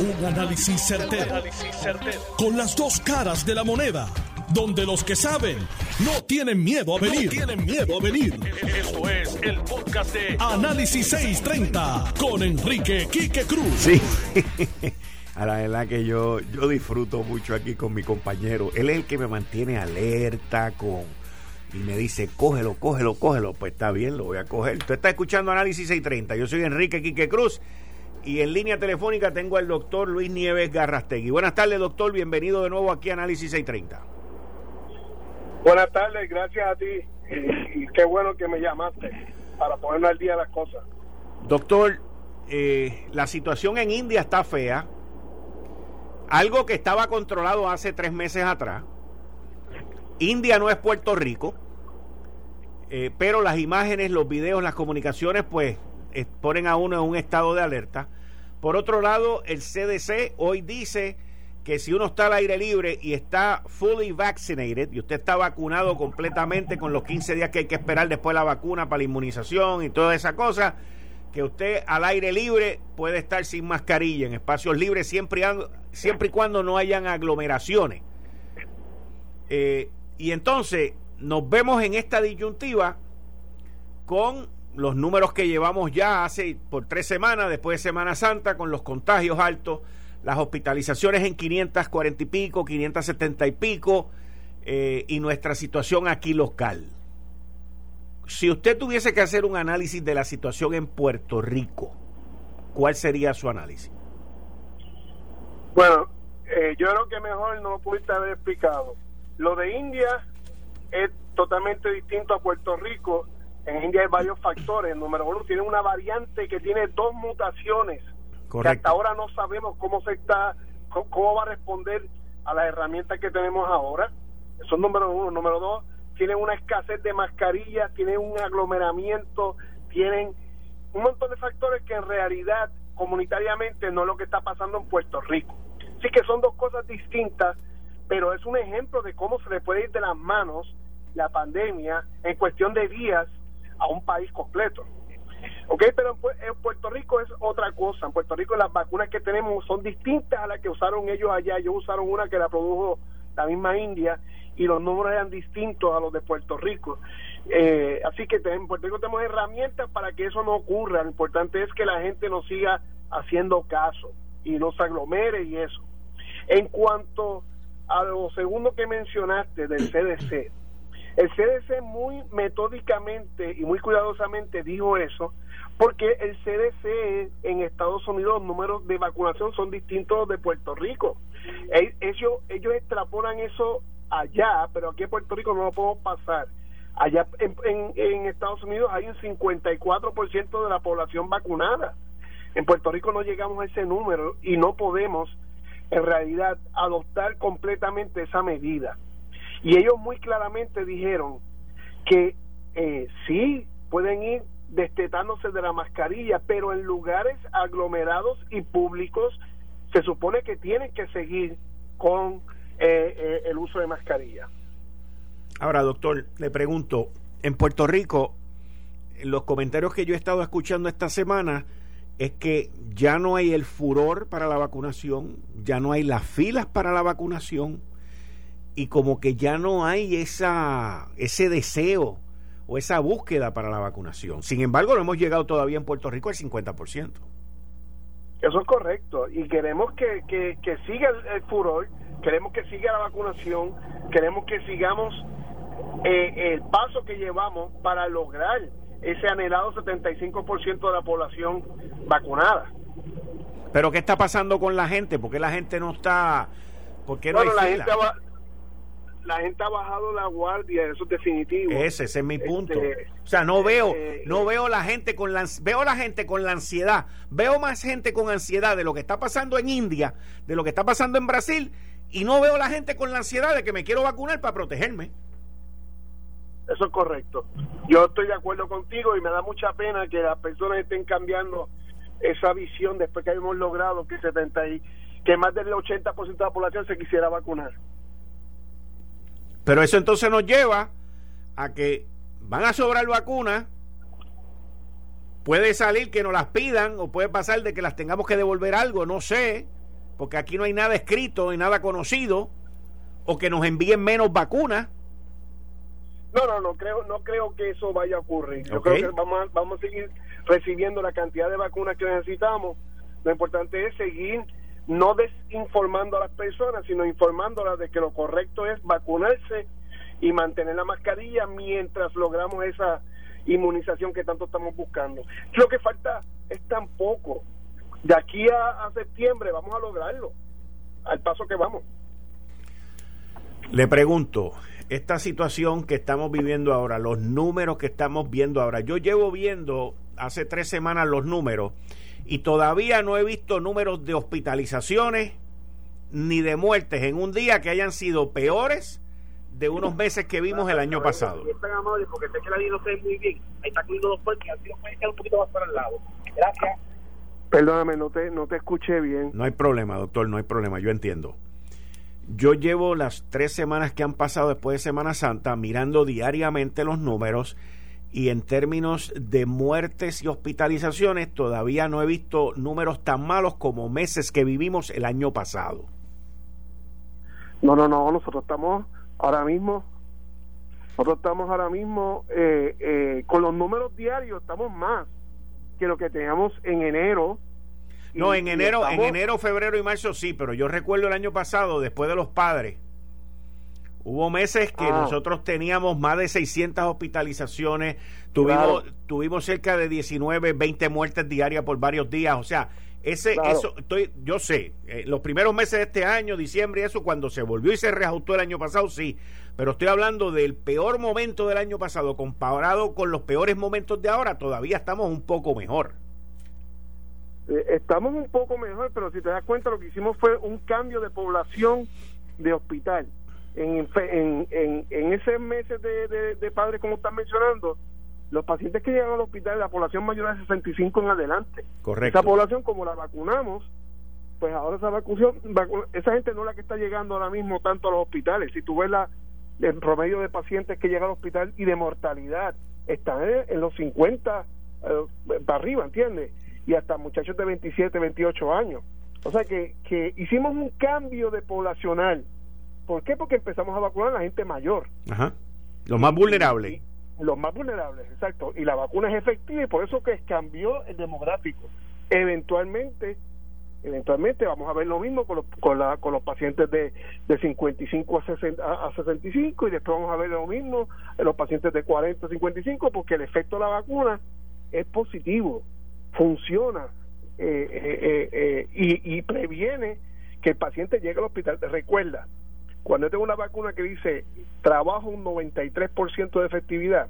Un análisis certero, Con las dos caras de la moneda. Donde los que saben no tienen miedo a venir. tienen miedo a venir. Esto es el podcast de Análisis 630 con Enrique Quique Cruz. Sí. A la verdad que yo, yo disfruto mucho aquí con mi compañero. Él es el que me mantiene alerta con y me dice, cógelo, cógelo, cógelo. Pues está bien, lo voy a coger. Tú estás escuchando Análisis 630. Yo soy Enrique Quique Cruz y en línea telefónica tengo al doctor Luis Nieves Garrastegui. Buenas tardes, doctor. Bienvenido de nuevo aquí a Análisis 630. Buenas tardes, gracias a ti. Y, qué bueno que me llamaste para ponernos al día las cosas. Doctor, eh, la situación en India está fea. Algo que estaba controlado hace tres meses atrás. India no es Puerto Rico, eh, pero las imágenes, los videos, las comunicaciones, pues ponen a uno en un estado de alerta. Por otro lado, el CDC hoy dice que si uno está al aire libre y está fully vaccinated y usted está vacunado completamente con los 15 días que hay que esperar después de la vacuna para la inmunización y toda esa cosa, que usted al aire libre puede estar sin mascarilla en espacios libres siempre, siempre y cuando no hayan aglomeraciones. Eh, y entonces nos vemos en esta disyuntiva con los números que llevamos ya hace por tres semanas, después de Semana Santa, con los contagios altos, las hospitalizaciones en 540 y pico, 570 y pico, eh, y nuestra situación aquí local. Si usted tuviese que hacer un análisis de la situación en Puerto Rico, ¿cuál sería su análisis? Bueno, eh, yo creo que mejor no lo pudiste haber explicado. Lo de India es totalmente distinto a Puerto Rico en India hay varios factores. Número uno, tiene una variante que tiene dos mutaciones. Que hasta ahora no sabemos cómo se está, cómo, va a responder a las herramientas que tenemos ahora. Eso es número uno. Número dos, tienen una escasez de mascarillas, tienen un aglomeramiento, tienen un montón de factores que en realidad comunitariamente no es lo que está pasando en Puerto Rico. Sí que son dos cosas distintas, pero es un ejemplo de cómo se le puede ir de las manos la pandemia en cuestión de días a un país completo. ¿Ok? Pero en, Puerto Rico es otra cosa. En Puerto Rico las vacunas que tenemos son distintas a las que usaron ellos allá. Ellos usaron una que la produjo la misma India y los números eran distintos a los de Puerto Rico. Eh, así que en Puerto Rico tenemos herramientas para que eso no ocurra. Lo importante es que la gente nos siga haciendo caso y no se aglomere y eso. En cuanto a lo segundo que mencionaste del CDC, el CDC muy metódicamente y muy cuidadosamente dijo eso porque el CDC en Estados Unidos los números de vacunación son distintos de Puerto Rico. Ellos, ellos extrapolan eso allá, pero aquí en Puerto Rico no lo podemos pasar. Allá en, en Estados Unidos hay un 54% de la población vacunada. En Puerto Rico no llegamos a ese número y no podemos en realidad adoptar completamente esa medida. Y ellos muy claramente dijeron que eh, sí pueden ir destetándose de la mascarilla, pero en lugares aglomerados y públicos se supone que tienen que seguir con eh, eh, el uso de mascarilla. Ahora, doctor, le pregunto, en Puerto Rico, los comentarios que yo he estado escuchando esta semana es que ya no hay el furor para la vacunación, ya no hay las filas para la vacunación, y como que ya no hay esa, ese deseo o esa búsqueda para la vacunación. Sin embargo, no hemos llegado todavía en Puerto Rico al 50%. Eso es correcto. Y queremos que, que, siga el, furor, queremos que siga la vacunación, queremos que sigamos eh, el paso que llevamos para lograr ese anhelado 75% de la población vacunada. Pero ¿qué está pasando con la gente? ¿Por qué la gente no está... ¿Por qué no hay fila? La gente ha bajado la guardia, eso es definitivo. Ese, es mi punto. Este, o sea, no veo, eh, no veo la gente con la veo la gente con la ansiedad, veo más gente con ansiedad de lo que está pasando en India, de lo que está pasando en Brasil, y no veo la gente con la ansiedad de que me quiero vacunar para protegerme. Eso es correcto. Yo estoy de acuerdo contigo y me da mucha pena que las personas estén cambiando esa visión después que hemos logrado que 70 y, que más del 80% de la población se quisiera vacunar. Pero eso entonces nos lleva a que van a sobrar vacunas, puede salir que nos las pidan o puede pasar de que las tengamos que devolver algo, no sé. porque aquí no hay nada escrito, ni nada conocido, o que nos envíen menos vacunas. No, no, no creo, no creo que eso vaya a ocurrir. Yo creo que vamos a, vamos a seguir recibiendo la cantidad de vacunas que necesitamos. Lo importante es seguir no desinformando a las personas, sino informándolas de que lo correcto es vacunarse y mantener la mascarilla mientras logramos esa inmunización que tanto estamos buscando. Lo que falta es tan poco. De aquí a, septiembre vamos a lograrlo, al paso que vamos. Le pregunto, esta situación que estamos viviendo ahora, los números que estamos viendo ahora, yo llevo viendo hace tres semanas los números y todavía no he visto números de hospitalizaciones ni de muertes en un día que hayan sido peores de unos meses que vimos el año pasado. porque sé que la no se muy bien. Ahí está dos puertas así un poquito más para el lado. Gracias. Perdóname, no te, no te escuché bien. No hay problema, doctor, no hay problema, yo entiendo. Yo llevo las tres semanas que han pasado después de Semana Santa mirando diariamente los números y en términos de muertes y hospitalizaciones todavía no he visto números tan malos como meses que vivimos el año pasado. No, no, no, nosotros estamos ahora mismo, nosotros estamos ahora mismo eh, eh, con los números diarios, estamos más que lo que teníamos en enero. No, en enero, en enero, febrero y marzo sí, pero yo recuerdo el año pasado, después de los padres, Hubo meses que ah. nosotros teníamos más de 600 hospitalizaciones, tuvimos, tuvimos cerca de 19, 20 muertes diarias por varios días, o sea, ese, eso, estoy, yo sé, eh, los primeros meses de este año, diciembre y eso, cuando se volvió y se reajustó el año pasado, sí, pero estoy hablando del peor momento del año pasado comparado con los peores momentos de ahora, todavía estamos un poco mejor. Eh, estamos un poco mejor, pero si te das cuenta, lo que hicimos fue un cambio de población de hospital en, en, en, ese meses de, de, padres, como están mencionando, los pacientes que llegan al hospital, la población mayor de 65 en adelante. Correcto. Esa población, como la vacunamos, pues ahora esa vacunación, esa gente no es la que está llegando ahora mismo tanto a los hospitales. Si tú ves la, el promedio de pacientes que llegan al hospital y de mortalidad, están en, los 50 eh, para arriba, ¿entiendes? Y hasta muchachos de 27, 28 años. O sea que, que hicimos un cambio de poblacional ¿Por qué? Porque empezamos a vacunar a la gente mayor. Ajá. Los más vulnerables. los más vulnerables, exacto. Y la vacuna es efectiva y por eso que cambió el demográfico. Eventualmente, eventualmente vamos a ver lo mismo con los, con, la, con los pacientes de, de 55 a, 60, a 65 y después vamos a ver lo mismo en los pacientes de 40 a 55 porque el efecto de la vacuna es positivo, funciona eh, eh, eh, y, y previene que el paciente llegue al hospital. Recuerda, cuando yo tengo una vacuna que dice trabajo un 93% de efectividad,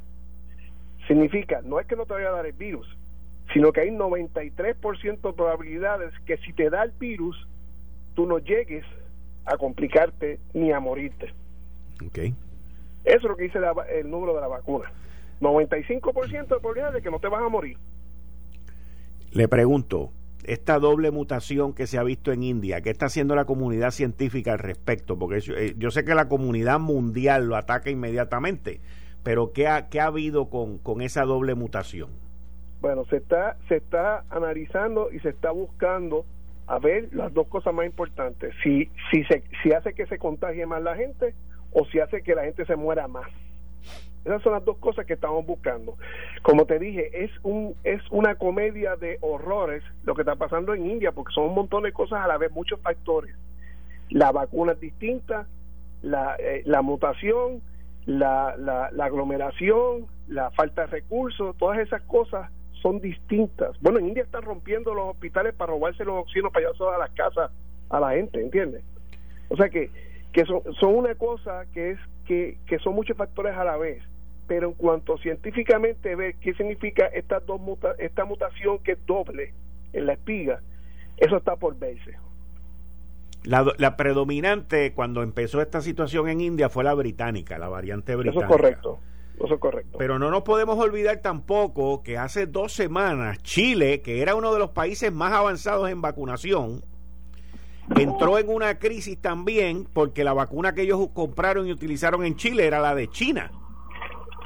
significa, no es que no te vaya a dar el virus, sino que hay 93% de probabilidades que si te da el virus, tú no llegues a complicarte ni a morirte. Okay. Eso es lo que dice el número de la vacuna. 95% de probabilidades de que no te vas a morir. Le pregunto, esta doble mutación que se ha visto en India, ¿qué está haciendo la comunidad científica al respecto? Porque eh, yo, sé que la comunidad mundial lo ataca inmediatamente, pero ¿qué ha, qué ha habido con, con esa doble mutación? Bueno, se está, se está analizando y se está buscando a ver las dos cosas más importantes, si, si, se, si hace que se contagie más la gente o si hace que la gente se muera más. Esas son las dos cosas que estamos buscando. Como te dije, es un es una comedia de horrores lo que está pasando en India, porque son un montón de cosas a la vez, muchos factores. La vacuna es distinta, la, eh, la mutación, la, la, la aglomeración, la falta de recursos, todas esas cosas son distintas. Bueno, en India están rompiendo los hospitales para robarse los oxígenos para llevarse a las casas a la gente, ¿entiendes? O sea que, que son, son una cosa que es que, que son muchos factores a la vez pero en cuanto científicamente ver qué significa esta, dos esta mutación que es doble en la espiga, eso está por verse. La, la, predominante cuando empezó esta situación en India fue la británica, la variante británica. Eso es correcto. Eso es correcto. Pero no nos podemos olvidar tampoco que hace dos semanas Chile, que era uno de los países más avanzados en vacunación, entró en una crisis también porque la vacuna que ellos compraron y utilizaron en Chile era la de China.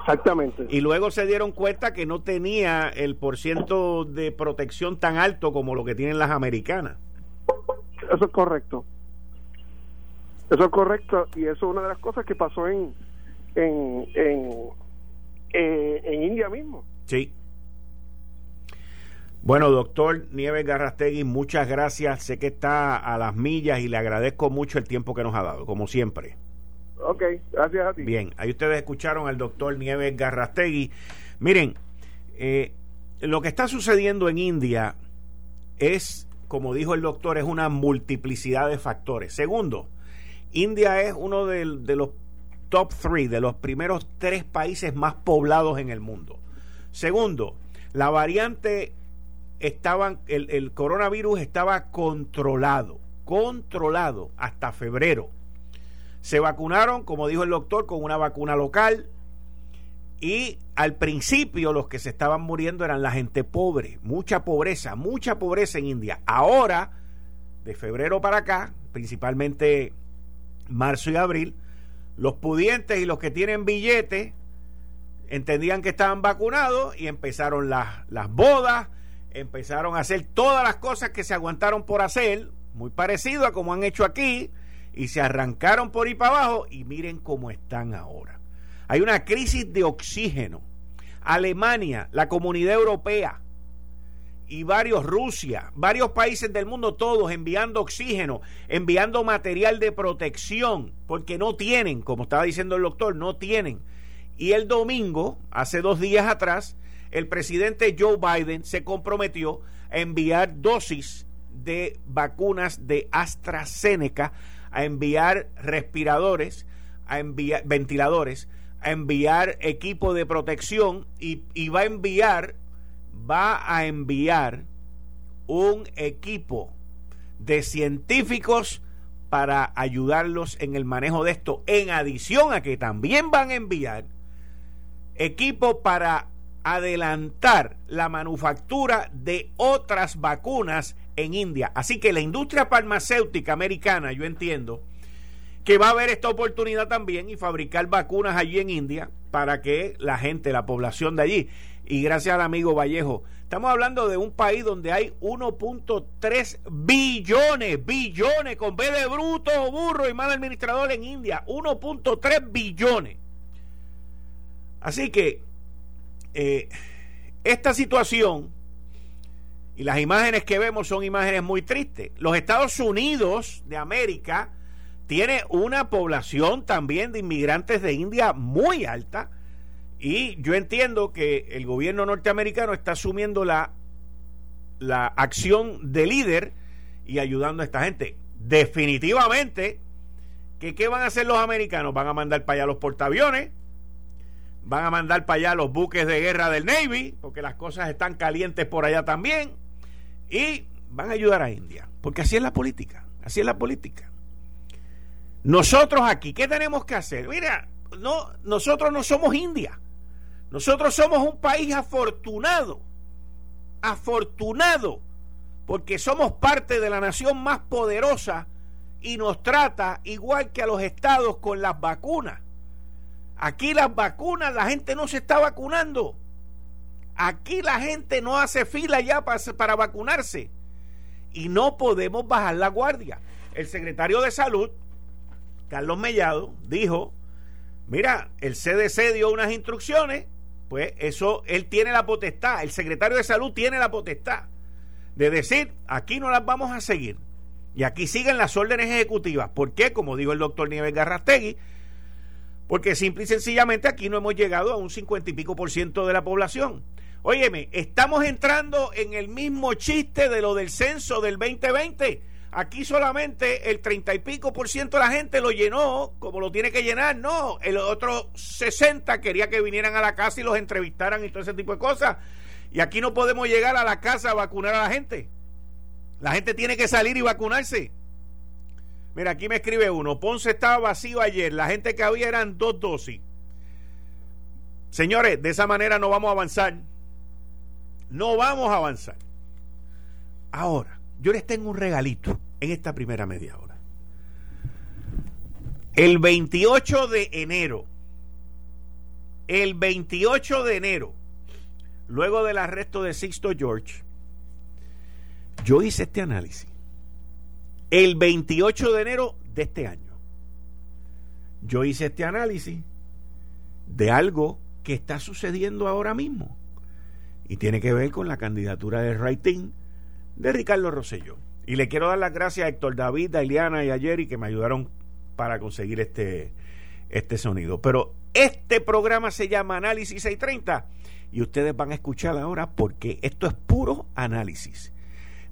Exactamente. Y luego se dieron cuenta que no tenía el porciento de protección tan alto como lo que tienen las americanas. Eso es correcto. Eso es correcto y eso es una de las cosas que pasó en en en, eh, en India mismo. Sí. Bueno, doctor Nieves Garrastegui, muchas gracias. Sé que está a las millas y le agradezco mucho el tiempo que nos ha dado, como siempre. Ok, gracias a ti. Bien, ahí ustedes escucharon al doctor Nieves Garrastegui. Miren, eh, lo que está sucediendo en India es, como dijo el doctor, es una multiplicidad de factores. Segundo, India es uno de, los top three, de los primeros tres países más poblados en el mundo. Segundo, la variante estaban, el, el coronavirus estaba controlado, controlado hasta febrero. Se vacunaron, como dijo el doctor, con una vacuna local. Y al principio los que se estaban muriendo eran la gente pobre, mucha pobreza, mucha pobreza en India. Ahora, de febrero para acá, principalmente marzo y abril, los pudientes y los que tienen billetes entendían que estaban vacunados y empezaron las, las bodas, empezaron a hacer todas las cosas que se aguantaron por hacer, muy parecido a como han hecho aquí, y se arrancaron por ahí para abajo y miren cómo están ahora. Hay una crisis de oxígeno. Alemania, la comunidad europea y varios, Rusia, varios países del mundo, todos enviando oxígeno, enviando material de protección, porque no tienen, como estaba diciendo el doctor, no tienen. Y el domingo, hace dos días atrás, el presidente Joe Biden se comprometió a enviar dosis de vacunas de AstraZeneca, a enviar respiradores, a enviar ventiladores, a enviar equipo de protección y, va a enviar, va a enviar un equipo de científicos para ayudarlos en el manejo de esto, en adición a que también van a enviar equipo para adelantar la manufactura de otras vacunas en India. Así que la industria farmacéutica americana, yo entiendo, que va a haber esta oportunidad también y fabricar vacunas allí en India para que la gente, la población de allí, y gracias al amigo Vallejo, estamos hablando de un país donde hay 1.3 billones, billones, con B de bruto, burro y mal administrador en India, 1.3 billones. Así que eh, esta situación y las imágenes que vemos son imágenes muy tristes. Los Estados Unidos de América tiene una población también de inmigrantes de India muy alta y yo entiendo que el gobierno norteamericano está asumiendo la, la acción de líder y ayudando a esta gente. Definitivamente, que ¿qué van a hacer los americanos? Van a mandar para allá los portaaviones, van a mandar para allá los buques de guerra del Navy, porque las cosas están calientes por allá también, y van a ayudar a India, porque así es la política, así es la política. Nosotros aquí, ¿qué tenemos que hacer? Mira, no, nosotros no somos India, nosotros somos un país afortunado, afortunado, porque somos parte de la nación más poderosa y nos trata igual que a los estados con las vacunas. Aquí las vacunas, la gente no se está vacunando. Aquí la gente no hace fila ya para, para vacunarse. Y no podemos bajar la guardia. El secretario de Salud, Carlos Mellado, dijo, mira, el CDC dio unas instrucciones, pues eso, él tiene la potestad, el secretario de Salud tiene la potestad de decir, aquí no las vamos a seguir. Y aquí siguen las órdenes ejecutivas. ¿Por qué? Como dijo el doctor Nieves Garrastegui, porque simple y sencillamente aquí no hemos llegado a un cincuenta y pico por ciento de la población. Óyeme, estamos entrando en el mismo chiste de lo del censo del 2020. Aquí solamente el treinta y pico por ciento de la gente lo llenó como lo tiene que llenar. No, el otro 60 quería que vinieran a la casa y los entrevistaran y todo ese tipo de cosas. Y aquí no podemos llegar a la casa a vacunar a la gente. La gente tiene que salir y vacunarse. Mira, aquí me escribe uno. Ponce estaba vacío ayer. La gente que había eran dos dosis. Señores, de esa manera no vamos a avanzar. No vamos a avanzar. Ahora, yo les tengo un regalito en esta primera media hora. El 28 de enero, el 28 de enero, luego del arresto de Sixto George, yo hice este análisis el 28 de enero de este año. Yo hice este análisis de algo que está sucediendo ahora mismo y tiene que ver con la candidatura de Raitín de Ricardo Rosselló. Y le quiero dar las gracias a Héctor David, a Eliana y a Jerry que me ayudaron para conseguir este, este sonido. Pero este programa se llama Análisis 630 y ustedes van a escuchar ahora porque esto es puro análisis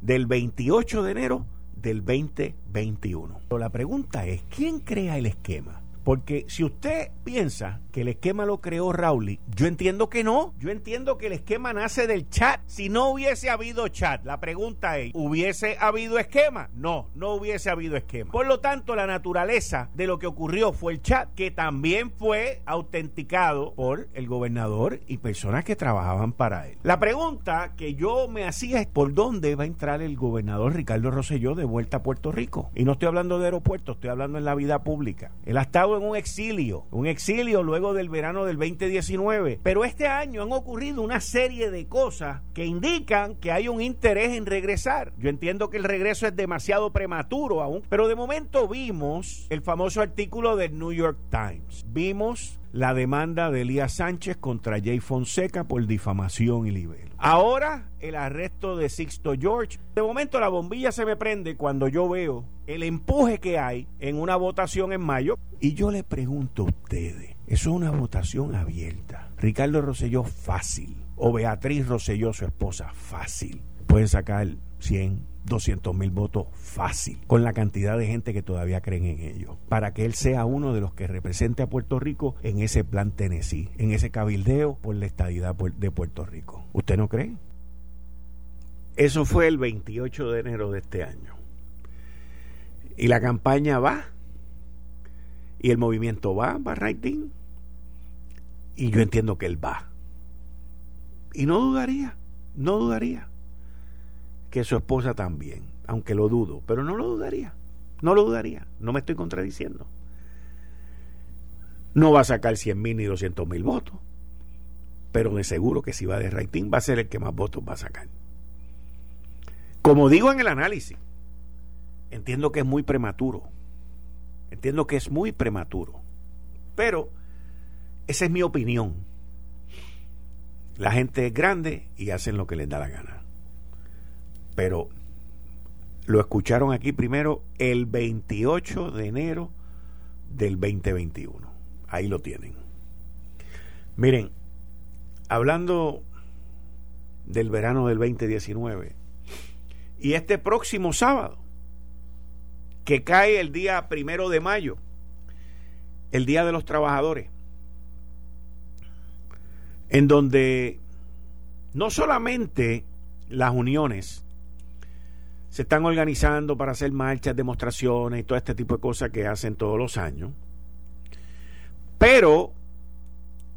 del 28 de enero del 2021. Pero la pregunta es, ¿quién crea el esquema? Porque si usted piensa que el esquema lo creó Rowley, yo entiendo que no. Yo entiendo que el esquema nace del chat. Si no hubiese habido chat, la pregunta es, ¿hubiese habido esquema? No, no hubiese habido esquema. Por lo tanto, la naturaleza de lo que ocurrió fue el chat, que también fue autenticado por el gobernador y personas que trabajaban para él. La pregunta que yo me hacía es, ¿por dónde va a entrar el gobernador Ricardo Rosselló de vuelta a Puerto Rico? Y no estoy hablando de aeropuertos, estoy hablando en la vida pública. Él ha estado en un exilio, un exilio luego del verano del 2019. Pero este año han ocurrido una serie de cosas que indican que hay un interés en regresar. Yo entiendo que el regreso es demasiado prematuro aún, pero de momento vimos el famoso artículo del New York Times. Vimos la demanda de Elías Sánchez contra Jay Fonseca por difamación y libelo. Ahora el arresto de Sixto George. De momento la bombilla se me prende cuando yo veo el empuje que hay en una votación en mayo. Y yo le pregunto a ustedes, eso es una votación abierta. Ricardo Rosselló, fácil. O Beatriz Rosselló, su esposa, fácil. Pueden sacar 100, 200 mil votos fácil, con la cantidad de gente que todavía creen en ello, para que él sea uno de los que represente a Puerto Rico en ese plan Tennessee, en ese cabildeo por la estadidad de Puerto Rico. ¿Usted no cree? Eso fue el 28 de enero de este año. Y la campaña va, y el movimiento va, va y yo entiendo que él va. Y no dudaría, no dudaría que su esposa también, aunque lo dudo, pero no lo dudaría, no lo dudaría, no me estoy contradiciendo. No va a sacar 100 mil ni 200 mil votos, pero de seguro que si va de rating va a ser el que más votos va a sacar. Como digo en el análisis, entiendo que es muy prematuro, entiendo que es muy prematuro, pero esa es mi opinión. La gente es grande y hacen lo que les da la gana pero lo escucharon aquí primero el 28 de enero del 2021. Ahí lo tienen. Miren, hablando del verano del 2019 y este próximo sábado, que cae el día primero de mayo, el Día de los Trabajadores, en donde no solamente las uniones se están organizando para hacer marchas, demostraciones y todo este tipo de cosas que hacen todos los años. Pero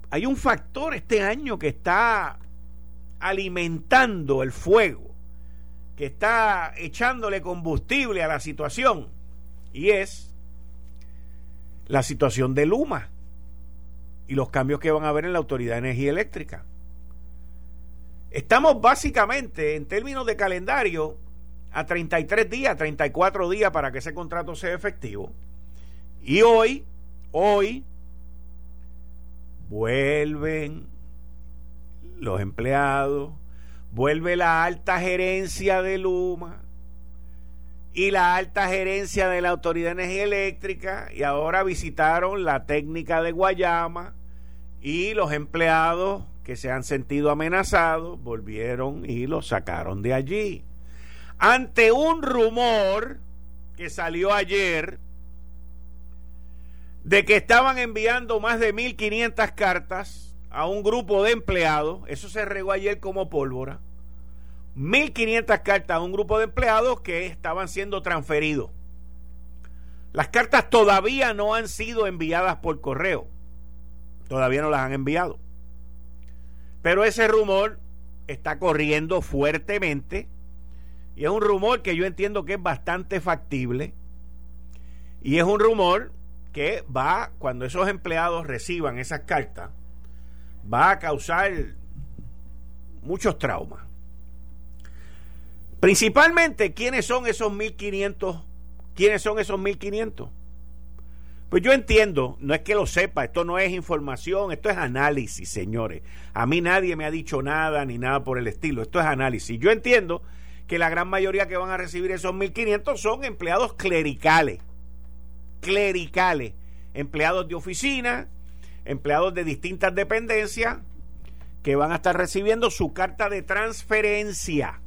hay un factor este año que está alimentando el fuego, que está echándole combustible a la situación, y es la situación de Luma y los cambios que van a haber en la Autoridad de Energía Eléctrica. Estamos básicamente, en términos de calendario, a 33 días, 34 días para que ese contrato sea efectivo. Y hoy, hoy, vuelven los empleados, vuelve la alta gerencia de Luma y la alta gerencia de la Autoridad de Energía Eléctrica y ahora visitaron la técnica de Guayama y los empleados que se han sentido amenazados volvieron y los sacaron de allí ante un rumor que salió ayer de que estaban enviando más de 1.500 cartas a un grupo de empleados, eso se regó ayer como pólvora, 1.500 cartas a un grupo de empleados que estaban siendo transferidos. Las cartas todavía no han sido enviadas por correo, todavía no las han enviado. Pero ese rumor está corriendo fuertemente y es un rumor que yo entiendo que es bastante factible. Y es un rumor que va, cuando esos empleados reciban esas cartas, va a causar muchos traumas. Principalmente, ¿quiénes son esos 1.500 quiénes son esos 1.500. Pues yo entiendo, no es que lo sepa, esto no es información, esto es análisis, señores. A mí nadie me ha dicho nada ni nada por el estilo, esto es análisis. Yo entiendo que la gran mayoría que van a recibir esos 1.500 son empleados clericales, clericales, empleados de oficina, empleados de distintas dependencias que van a estar recibiendo su carta de transferencia.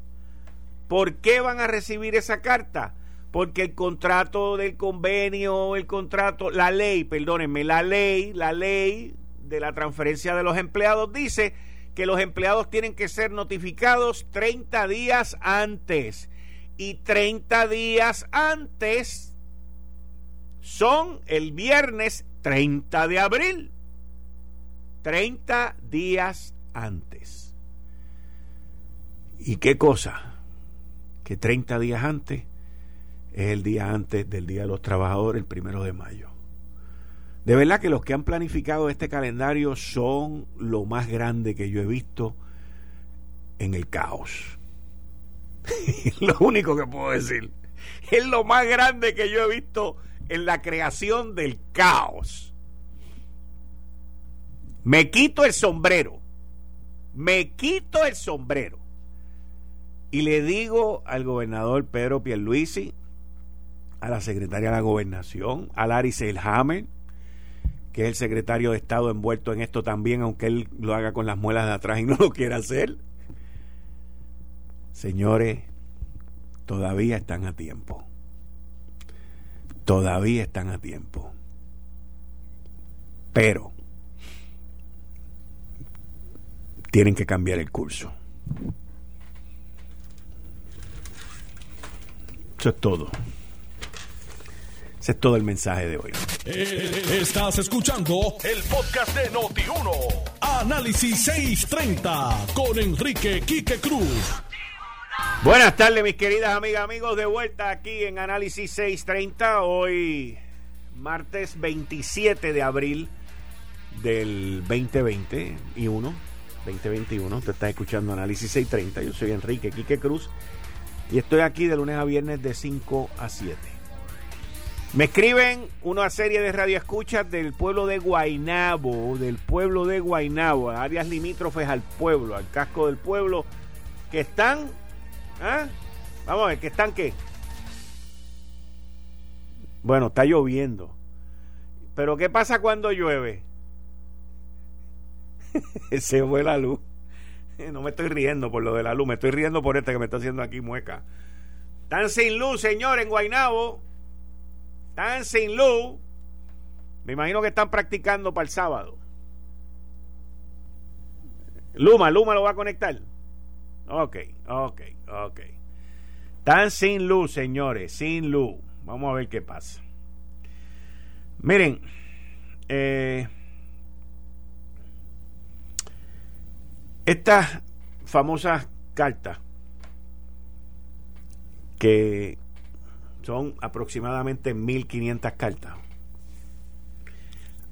¿Por qué van a recibir esa carta? porque el contrato del convenio, el contrato, la ley, perdónenme, la ley, la ley de la transferencia de los empleados dice que los empleados tienen que ser notificados 30 días antes. Y 30 días antes son el viernes 30 de abril. 30 días antes. ¿Y qué cosa? Que 30 días antes es el día antes del Día de los Trabajadores, el primero de mayo. De verdad que los que han planificado este calendario son lo más grande que yo he visto en el caos. lo único que puedo decir. Es lo más grande que yo he visto en la creación del caos. Me quito el sombrero. Me quito el sombrero. Y le digo al gobernador Pedro Pierluisi, a la secretaria de la gobernación, a Larry Selhammer, que es el secretario de Estado envuelto en esto también, aunque él lo haga con las muelas de atrás y no lo quiera hacer. Señores, todavía están a tiempo. Todavía están a tiempo. Pero tienen que cambiar el curso. Eso es todo. Ese es todo el mensaje de hoy. Eh, estás escuchando el podcast de Noti1. Análisis 630 con Enrique Quique Cruz. Buenas tardes, mis queridas amigas, amigos, de vuelta aquí en Análisis 630. Hoy, martes 27 de abril del 2021. 2021, usted está escuchando Análisis 630. Yo soy Enrique Quique Cruz y estoy aquí de lunes a viernes de 5 a 7. Me escriben una serie de radioescuchas del pueblo de Guainabo, del pueblo de Guainabo, áreas limítrofes al pueblo, al casco del pueblo, que están, ¿ah? Vamos a ver, que están qué. Bueno, está lloviendo. Pero ¿qué pasa cuando llueve? Se fue la luz. No me estoy riendo por lo de la luz, me estoy riendo por este que me está haciendo aquí mueca. Están sin luz, señor, en Guainabo. Están sin luz. Me imagino que están practicando para el sábado. Luma, Luma lo va a conectar. Ok, ok, ok. Están sin luz, señores, sin luz. Vamos a ver qué pasa. Miren, eh, estas famosas cartas que son aproximadamente 1.500 cartas.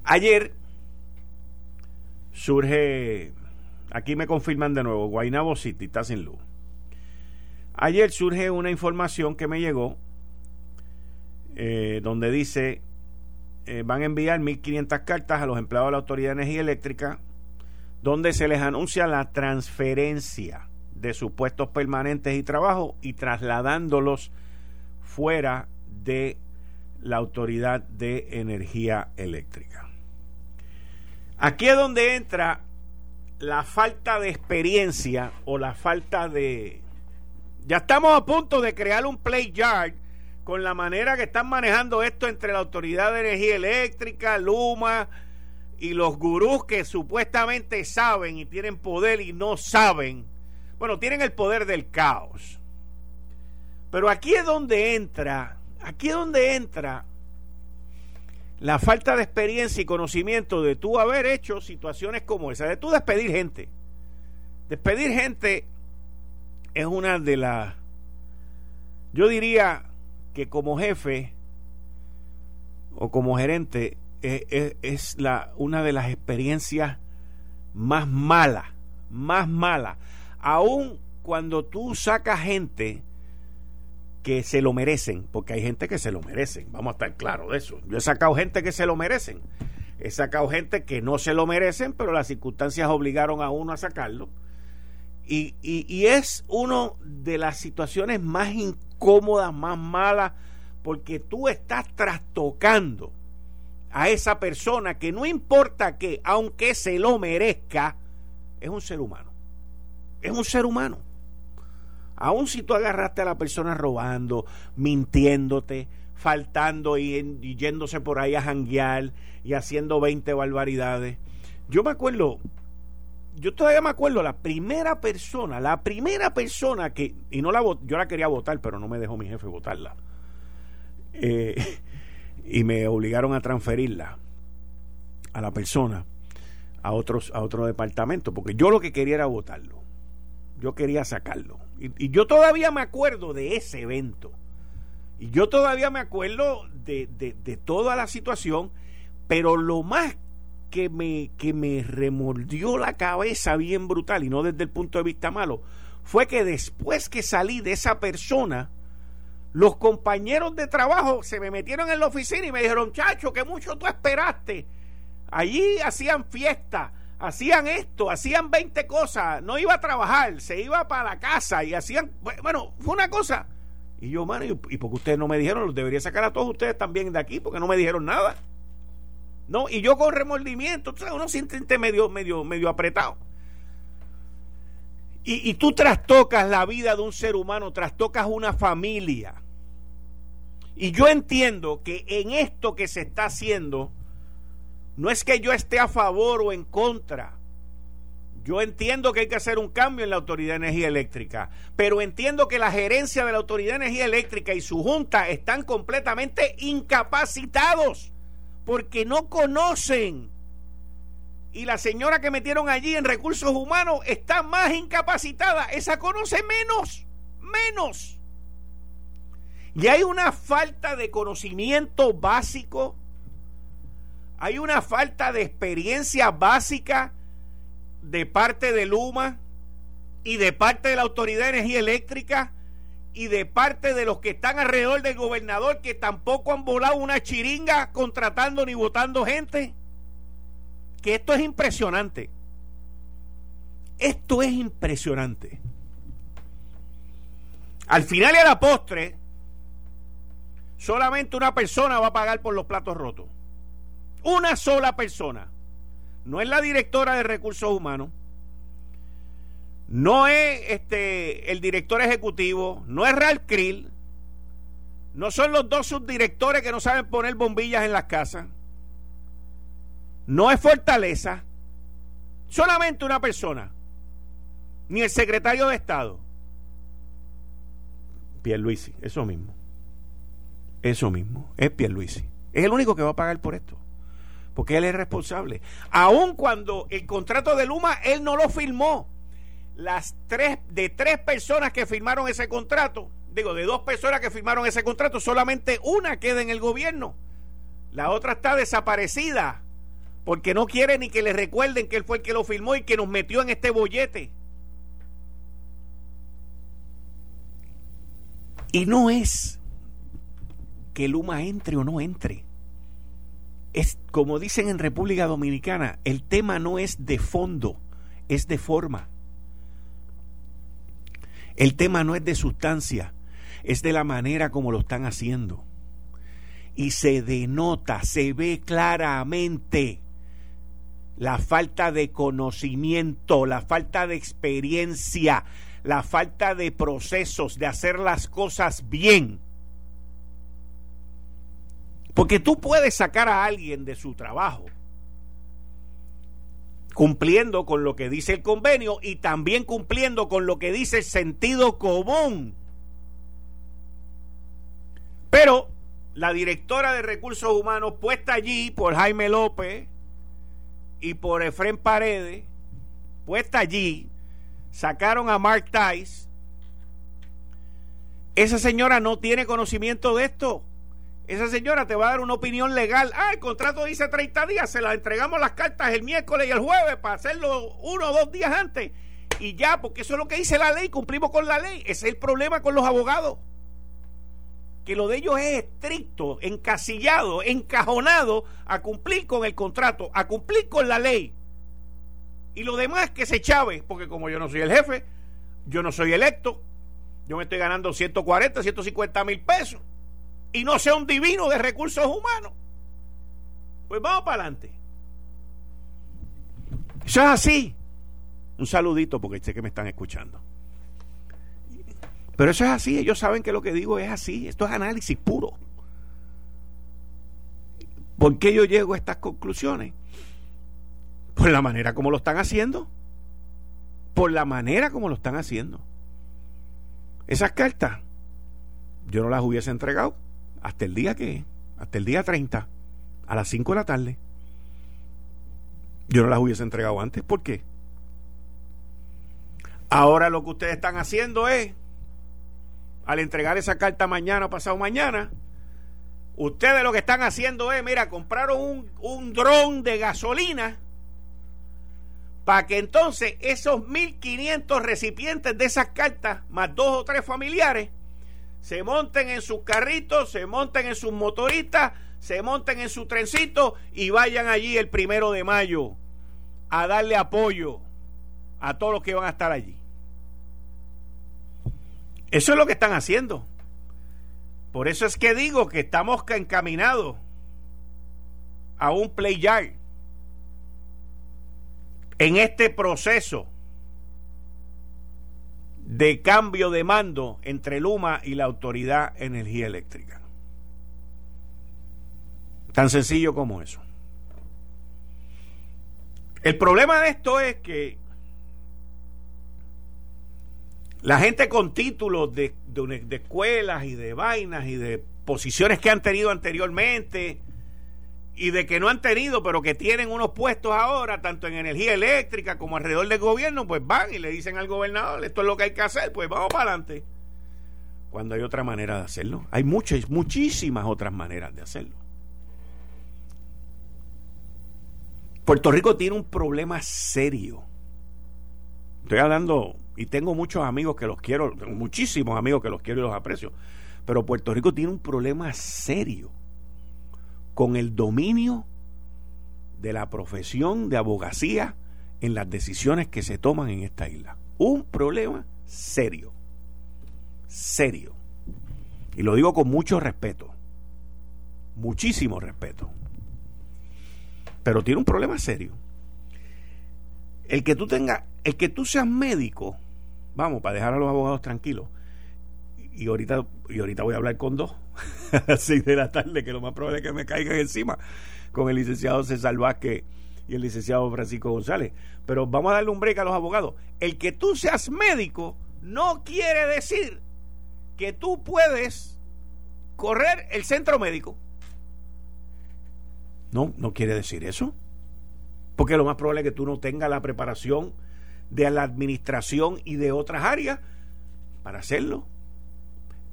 Ayer surge, aquí me confirman de nuevo, Guaynabo City está sin luz. Ayer surge una información que me llegó eh, donde dice eh, van a enviar 1.500 cartas a los empleados de la Autoridad de Energía Eléctrica donde se les anuncia la transferencia de sus puestos permanentes y trabajo y trasladándolos fuera de la Autoridad de Energía Eléctrica. Aquí es donde entra la falta de experiencia o la falta de... Ya estamos a punto de crear un play yard con la manera que están manejando esto entre la Autoridad de Energía Eléctrica, Luma y los gurús que supuestamente saben y tienen poder y no saben. Bueno, tienen el poder del caos. Pero aquí es donde entra, aquí es donde entra la falta de experiencia y conocimiento de tú haber hecho situaciones como esa, de tú despedir gente. Despedir gente es una de las, yo diría que como jefe o como gerente es, es la, una de las experiencias más malas, más malas. Aún cuando tú sacas gente que se lo merecen, porque hay gente que se lo merecen, vamos a estar claros de eso. Yo he sacado gente que se lo merecen, he sacado gente que no se lo merecen, pero las circunstancias obligaron a uno a sacarlo. Y, y, es una de las situaciones más incómodas, más malas, porque tú estás trastocando a esa persona que no importa que, aunque se lo merezca, es un ser humano. Es un ser humano. Aún si tú agarraste a la persona robando, mintiéndote, faltando y, yéndose por ahí a janguear y haciendo 20 barbaridades. Yo me acuerdo, yo todavía me acuerdo, la primera persona, la primera persona que, y no la yo la quería votar, pero no me dejó mi jefe votarla. Eh, y me obligaron a transferirla a la persona a otros a otro departamento porque yo lo que quería era votarlo yo quería sacarlo y, yo todavía me acuerdo de ese evento. Y yo todavía me acuerdo de, de, toda la situación, pero lo más que me, que me remordió la cabeza bien brutal, y no desde el punto de vista malo, fue que después que salí de esa persona, los compañeros de trabajo se me metieron en la oficina y me dijeron, chacho, que mucho tú esperaste. Allí hacían fiesta hacían esto, hacían 20 cosas, no iba a trabajar, se iba para la casa y hacían, bueno, fue una cosa. Y yo, mano, ¿y, porque ustedes no me dijeron? Los debería sacar a todos ustedes también de aquí, porque no me dijeron nada. No, y yo con remordimiento, uno se siente medio, medio, medio apretado. Y, y tú trastocas la vida de un ser humano, trastocas una familia. Y yo entiendo que en esto que se está haciendo, no es que yo esté a favor o en contra. Yo entiendo que hay que hacer un cambio en la Autoridad de Energía Eléctrica, pero entiendo que la gerencia de la Autoridad de Energía Eléctrica y su junta están completamente incapacitados porque no conocen. Y la señora que metieron allí en recursos humanos está más incapacitada. Esa conoce menos, menos. Y hay una falta de conocimiento básico hay una falta de experiencia básica de parte de Luma y de parte de la Autoridad de Energía Eléctrica y de parte de los que están alrededor del gobernador que tampoco han volado una chiringa contratando ni votando gente. Que esto es impresionante. Esto es impresionante. Al final y a la postre, solamente una persona va a pagar por los platos rotos. Una sola persona. No es la directora de recursos humanos. No es este el director ejecutivo. No es Ralph Krill. No son los dos subdirectores que no saben poner bombillas en las casas. No es Fortaleza. Solamente una persona. Ni el secretario de Estado. Pierluisi, eso mismo. Eso mismo. Es Pierluisi. Es el único que va a pagar por esto porque él es responsable. Aun cuando el contrato de Luma, él no lo firmó. Las tres, de tres personas que firmaron ese contrato, digo, de dos personas que firmaron ese contrato, solamente una queda en el gobierno. La otra está desaparecida, porque no quiere ni que le recuerden que él fue el que lo firmó y que nos metió en este bollete. Y no es que Luma entre o no entre es como dicen en República Dominicana, el tema no es de fondo, es de forma. El tema no es de sustancia, es de la manera como lo están haciendo. Y se denota, se ve claramente la falta de conocimiento, la falta de experiencia, la falta de procesos, de hacer las cosas bien porque tú puedes sacar a alguien de su trabajo cumpliendo con lo que dice el convenio y también cumpliendo con lo que dice el sentido común. Pero la directora de recursos humanos puesta allí por Jaime López y por Efren Paredes, puesta allí, sacaron a Mark Tice. Esa señora no tiene conocimiento de esto. Esa señora te va a dar una opinión legal. Ah, el contrato dice 30 días, se la entregamos las cartas el miércoles y el jueves para hacerlo uno o dos días antes. Y ya, porque eso es lo que dice la ley, cumplimos con la ley. Ese es el problema con los abogados. que lo de ellos es estricto, encasillado, encajonado a cumplir con el contrato, a cumplir con la ley. Y lo demás que se chave, porque como yo no soy el jefe, yo no soy electo, yo me estoy ganando 140, 150 mil pesos y no sea un divino de recursos humanos. Pues vamos para adelante. Eso es así. Un saludito porque sé que me están escuchando. Pero eso es así, ellos saben que lo que digo es así, esto es análisis puro. ¿Por qué yo llego a estas conclusiones? Por la manera como lo están haciendo. Por la manera como lo están haciendo. Esas cartas yo no las hubiese entregado hasta el día que, hasta el día 30, a las 5 de la tarde. Yo no las hubiese entregado antes. ¿Por qué? Ahora lo que ustedes están haciendo es al entregar esa carta mañana o pasado mañana, ustedes lo que están haciendo es, mira, compraron un, un dron de gasolina para que entonces esos 1.500 recipientes de esas cartas, más dos o tres familiares, se monten en sus carritos, se monten en sus motoritas, se monten en su trencito y vayan allí el primero de mayo a darle apoyo a todos los que van a estar allí. Eso es lo que están haciendo. Por eso es que digo que estamos encaminados a un play yard en este proceso de cambio de mando entre Luma y la Autoridad Energía Eléctrica. Tan sencillo como eso. El problema de esto es que la gente con títulos de, de, escuelas y de vainas y de posiciones que han tenido anteriormente y de que no han tenido, pero que tienen unos puestos ahora, tanto en energía eléctrica como alrededor del gobierno, pues van y le dicen al gobernador, esto es lo que hay que hacer, pues vamos para adelante. Cuando hay otra manera de hacerlo. Hay muchas, muchísimas otras maneras de hacerlo. Puerto Rico tiene un problema serio. Estoy hablando y tengo muchos amigos que los quiero, muchísimos amigos que los quiero y los aprecio, pero Puerto Rico tiene un problema serio con el dominio de la profesión de abogacía en las decisiones que se toman en esta isla. Un problema serio, serio. Y lo digo con mucho respeto, muchísimo respeto. Pero tiene un problema serio. El que tú tengas, el que tú seas médico, vamos, para dejar a los abogados tranquilos. Y ahorita, y ahorita voy a hablar con dos, a seis de la tarde, que lo más probable es que me caigan encima, con el licenciado César Vázquez y el licenciado Francisco González. Pero vamos a darle un break a los abogados. El que tú seas médico no quiere decir que tú puedes correr el centro médico. No, no quiere decir eso. Porque lo más probable es que tú no tengas la preparación de la administración y de otras áreas para hacerlo.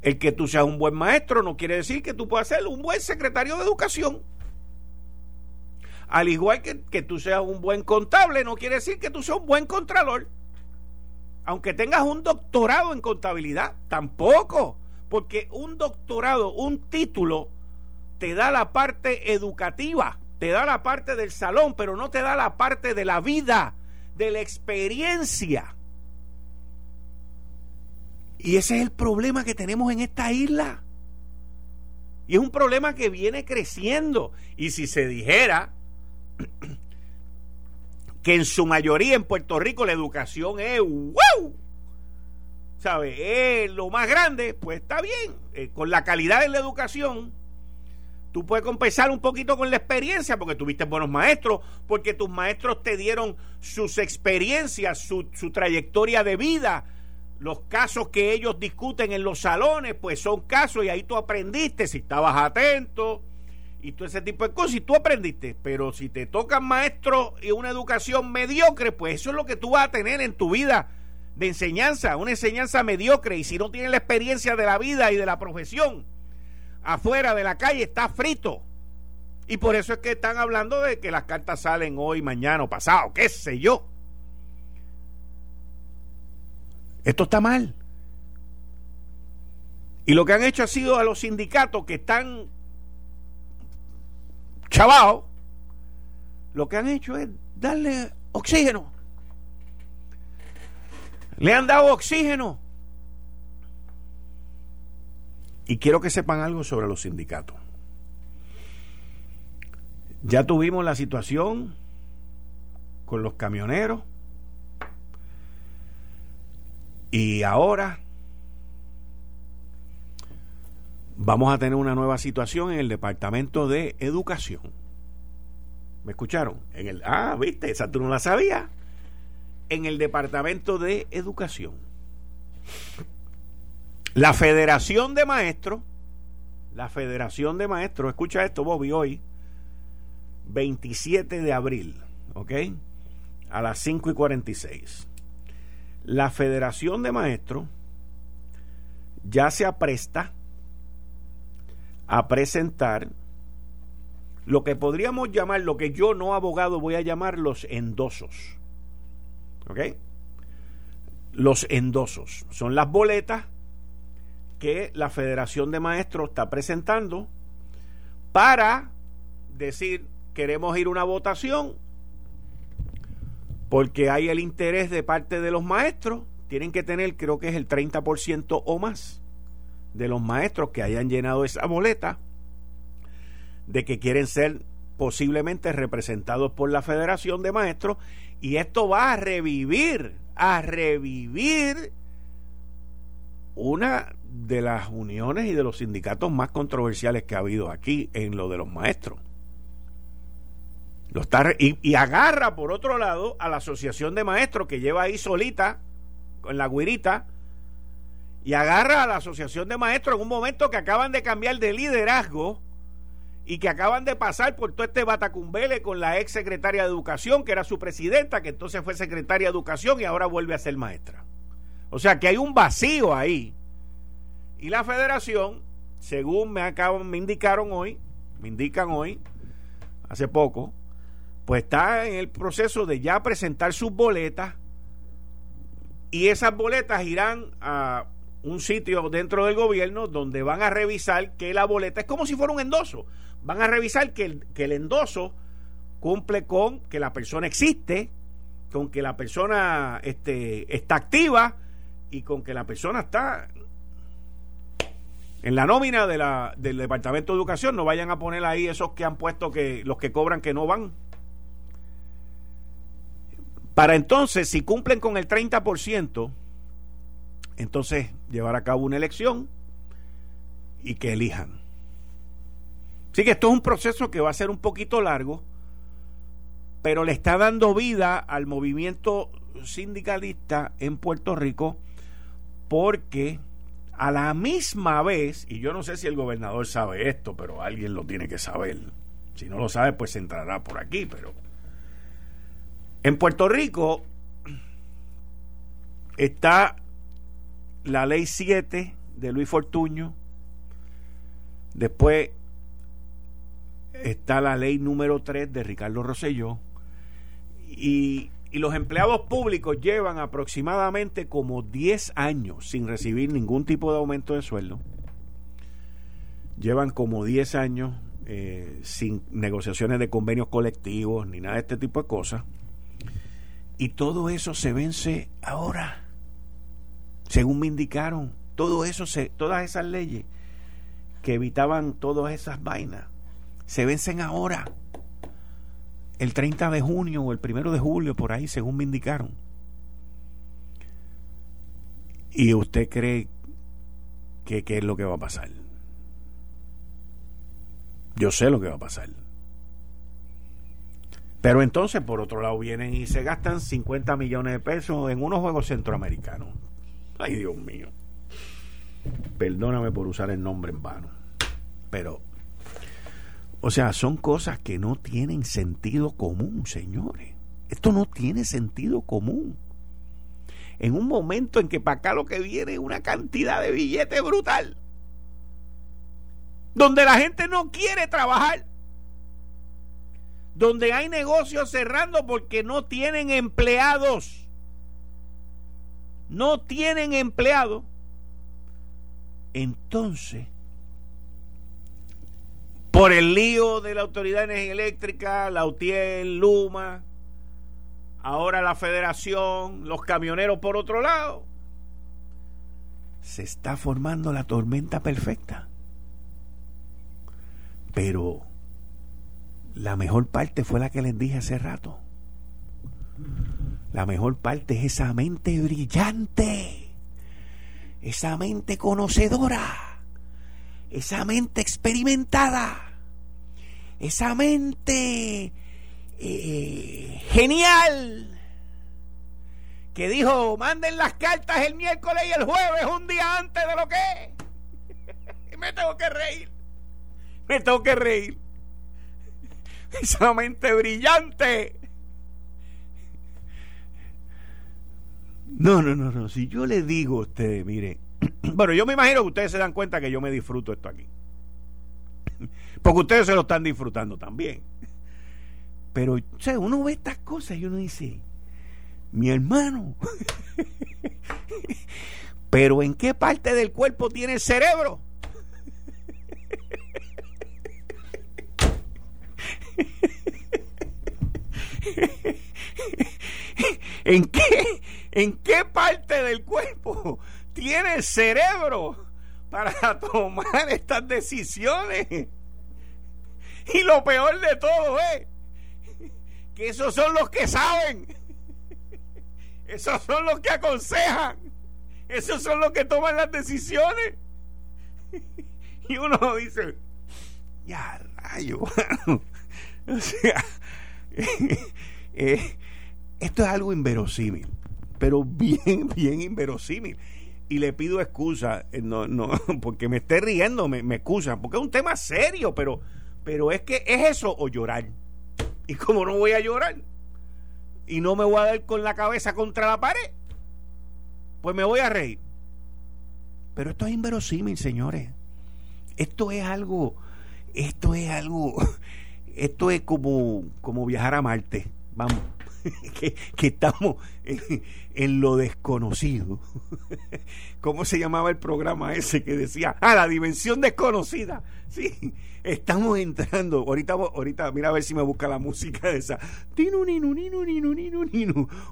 El que tú seas un buen maestro no quiere decir que tú puedas ser un buen secretario de educación. Al igual que, que tú seas un buen contable, no quiere decir que tú seas un buen contralor. Aunque tengas un doctorado en contabilidad, tampoco. Porque un doctorado, un título, te da la parte educativa, te da la parte del salón, pero no te da la parte de la vida de la experiencia. Y ese es el problema que tenemos en esta isla. Y es un problema que viene creciendo. Y si se dijera que en su mayoría en Puerto Rico la educación es wow, ¿sabe? Es lo más grande, pues está bien. Eh, con la calidad de la educación Tú puedes compensar un poquito con la experiencia porque tuviste buenos maestros, porque tus maestros te dieron sus experiencias, su, trayectoria de vida. Los casos que ellos discuten en los salones, pues son casos y ahí tú aprendiste si estabas atento y todo ese tipo de cosas y tú aprendiste. Pero si te tocan maestros y una educación mediocre, pues eso es lo que tú vas a tener en tu vida de enseñanza, una enseñanza mediocre. Y si no tienes la experiencia de la vida y de la profesión, afuera de la calle está frito. Y por eso es que están hablando de que las cartas salen hoy, mañana o pasado, qué sé yo. Esto está mal. Y lo que han hecho ha sido a los sindicatos que están chavados, lo que han hecho es darle oxígeno. Le han dado oxígeno. Y quiero que sepan algo sobre los sindicatos. Ya tuvimos la situación con los camioneros y ahora vamos a tener una nueva situación en el Departamento de Educación. ¿Me escucharon? En el, ah, viste, esa tú no la sabías. En el Departamento de Educación. La Federación de Maestros, la Federación de Maestros, escucha esto, Bobby, hoy, 27 de abril, ¿ok? A las 5 y 46. La Federación de Maestros ya se apresta a presentar lo que podríamos llamar, lo que yo no abogado voy a llamar los endosos. ¿Ok? Los endosos. Son las boletas que la Federación de Maestros está presentando para decir, queremos ir a una votación porque hay el interés de parte de los maestros. Tienen que tener, creo que es el 30% o más de los maestros que hayan llenado esa boleta de que quieren ser posiblemente representados por la Federación de Maestros y esto va a revivir, a revivir una de las uniones y de los sindicatos más controversiales que ha habido aquí en lo de los maestros. Lo está, y, agarra por otro lado a la Asociación de Maestros que lleva ahí solita, con la guirita, y agarra a la Asociación de Maestros en un momento que acaban de cambiar de liderazgo y que acaban de pasar por todo este batacumbele con la ex secretaria de Educación, que era su presidenta, que entonces fue secretaria de Educación y ahora vuelve a ser maestra. O sea que hay un vacío ahí. Y la federación, según me acaban, me indicaron hoy, me indican hoy, hace poco, pues está en el proceso de ya presentar sus boletas y esas boletas irán a un sitio dentro del gobierno donde van a revisar que la boleta es como si fuera un endoso. Van a revisar que el, que el endoso cumple con que la persona existe, con que la persona este, está activa y con que la persona está en la nómina de la, del Departamento de Educación. No vayan a poner ahí esos que han puesto que los que cobran que no van. Para entonces, si cumplen con el 30%, entonces llevar a cabo una elección y que elijan. Así que esto es un proceso que va a ser un poquito largo, pero le está dando vida al movimiento sindicalista en Puerto Rico porque a la misma vez, y yo no sé si el gobernador sabe esto, pero alguien lo tiene que saber. Si no lo sabe, pues entrará por aquí, pero en Puerto Rico está la ley 7 de Luis Fortuño, después está la ley número 3 de Ricardo Rosselló, y, los empleados públicos llevan aproximadamente como 10 años sin recibir ningún tipo de aumento de sueldo. Llevan como 10 años eh, sin negociaciones de convenios colectivos ni nada de este tipo de cosas. Y todo eso se vence ahora según me indicaron, todo eso se, todas esas leyes que evitaban todas esas vainas se vencen ahora. El 30 de junio o el 1 de julio, por ahí, según me indicaron. ¿Y usted cree que qué es lo que va a pasar? Yo sé lo que va a pasar. Pero entonces, por otro lado, vienen y se gastan 50 millones de pesos en unos juegos centroamericanos. Ay, Dios mío. Perdóname por usar el nombre en vano. Pero, o sea, son cosas que no tienen sentido común, señores. Esto no tiene sentido común. En un momento en que para acá lo que viene es una cantidad de billetes brutal. Donde la gente no quiere trabajar. Donde hay negocios cerrando porque no tienen empleados no tienen empleado Entonces, por el lío de la Autoridad de Energía Eléctrica, la UTIEL, Luma, ahora la Federación, los camioneros por otro lado, se está formando la tormenta perfecta. Pero la mejor parte fue la que les dije hace rato. La mejor parte es esa mente brillante, esa mente conocedora, esa mente experimentada, esa mente eh, genial que dijo, manden las cartas el miércoles y el jueves, un día antes de lo que y me tengo que reír. Me tengo que reír. Esa mente brillante. No, no, no, no. Si yo le digo a ustedes, mire, bueno, yo me imagino que ustedes se dan cuenta que yo me disfruto esto aquí. Porque ustedes se lo están disfrutando también. Pero, o sea, uno ve estas cosas y uno dice, mi hermano, pero ¿en qué parte del cuerpo tiene el cerebro? ¿En qué, ¿En qué parte del cuerpo tiene el cerebro para tomar estas decisiones? Y lo peor de todo es que esos son los que saben. Esos son los que aconsejan. Esos son los que toman las decisiones. Y uno dice, ya, rayo, o sea, eh, esto es algo inverosímil, pero bien, bien inverosímil. Y le pido excusa, eh, no, no, porque me esté riendo, me, me excusan, porque es un tema serio, pero, pero es que es eso o llorar. Y como no voy a llorar y no me voy a dar con la cabeza contra la pared, pues me voy a reír. Pero esto es inverosímil, señores. Esto es algo, esto es algo, esto es como, como viajar a Marte. Vamos. que, estamos en, lo desconocido. ¿Cómo se llamaba el programa ese que decía, ah, la dimensión desconocida? Sí, estamos entrando. Ahorita, ahorita, mira a ver si me busca la música de esa.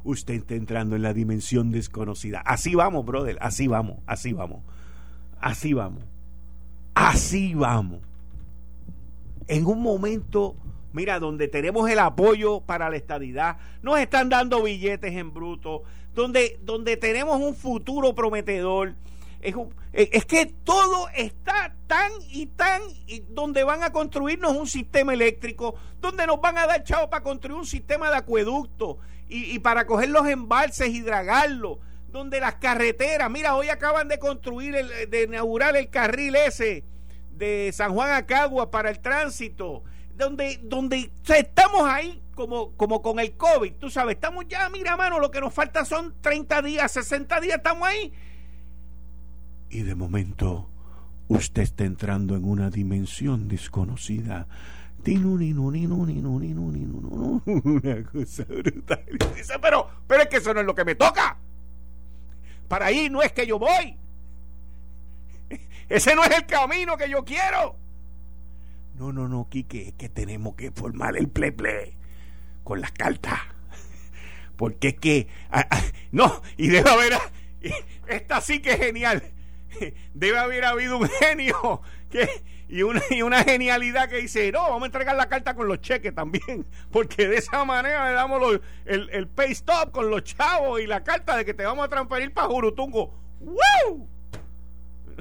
Usted está entrando en la dimensión desconocida. Así vamos, brother, así vamos, así vamos. Así vamos. Así vamos. En un momento mira, donde tenemos el apoyo para la estadidad, nos están dando billetes en bruto, donde, donde tenemos un futuro prometedor. Es, es, que todo está tan y tan, y donde van a construirnos un sistema eléctrico, donde nos van a dar chavo para construir un sistema de acueducto y, y para coger los embalses y dragarlos, donde las carreteras, mira, hoy acaban de construir, el, de inaugurar el carril ese de San Juan a Cagua para el tránsito donde, donde estamos ahí como, como con el COVID, tú sabes, estamos ya, mira, mano, lo que nos falta son 30 días, 60 días, estamos ahí. Y de momento usted está entrando en una dimensión desconocida. Una cosa brutal. Dice, pero, pero es que eso no es lo que me toca. Para ahí no es que yo voy. Ese no es el camino que yo quiero. No, no, no, Quique, es que tenemos que formar el ple ple con las cartas. Porque es que. Ah, no, y debe haber. Esta sí que es genial. Debe haber habido un genio que, y, una, y una genialidad que dice: No, vamos a entregar la carta con los cheques también. Porque de esa manera le damos el, el pay stop con los chavos y la carta de que te vamos a transferir para Jurutungo. ¡Wow!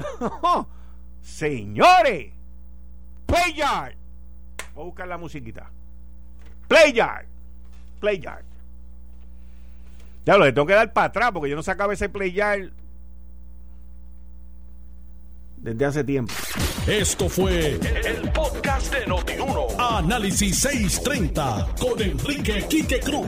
Señores Play Yard. Voy a buscar la musiquita. Play Yard. Play Yard. Ya lo tengo que dar para atrás porque yo no sacaba ese Play Yard desde hace tiempo. Esto fue el, podcast de Notiuno. Análisis 630 con Enrique Quique Cruz.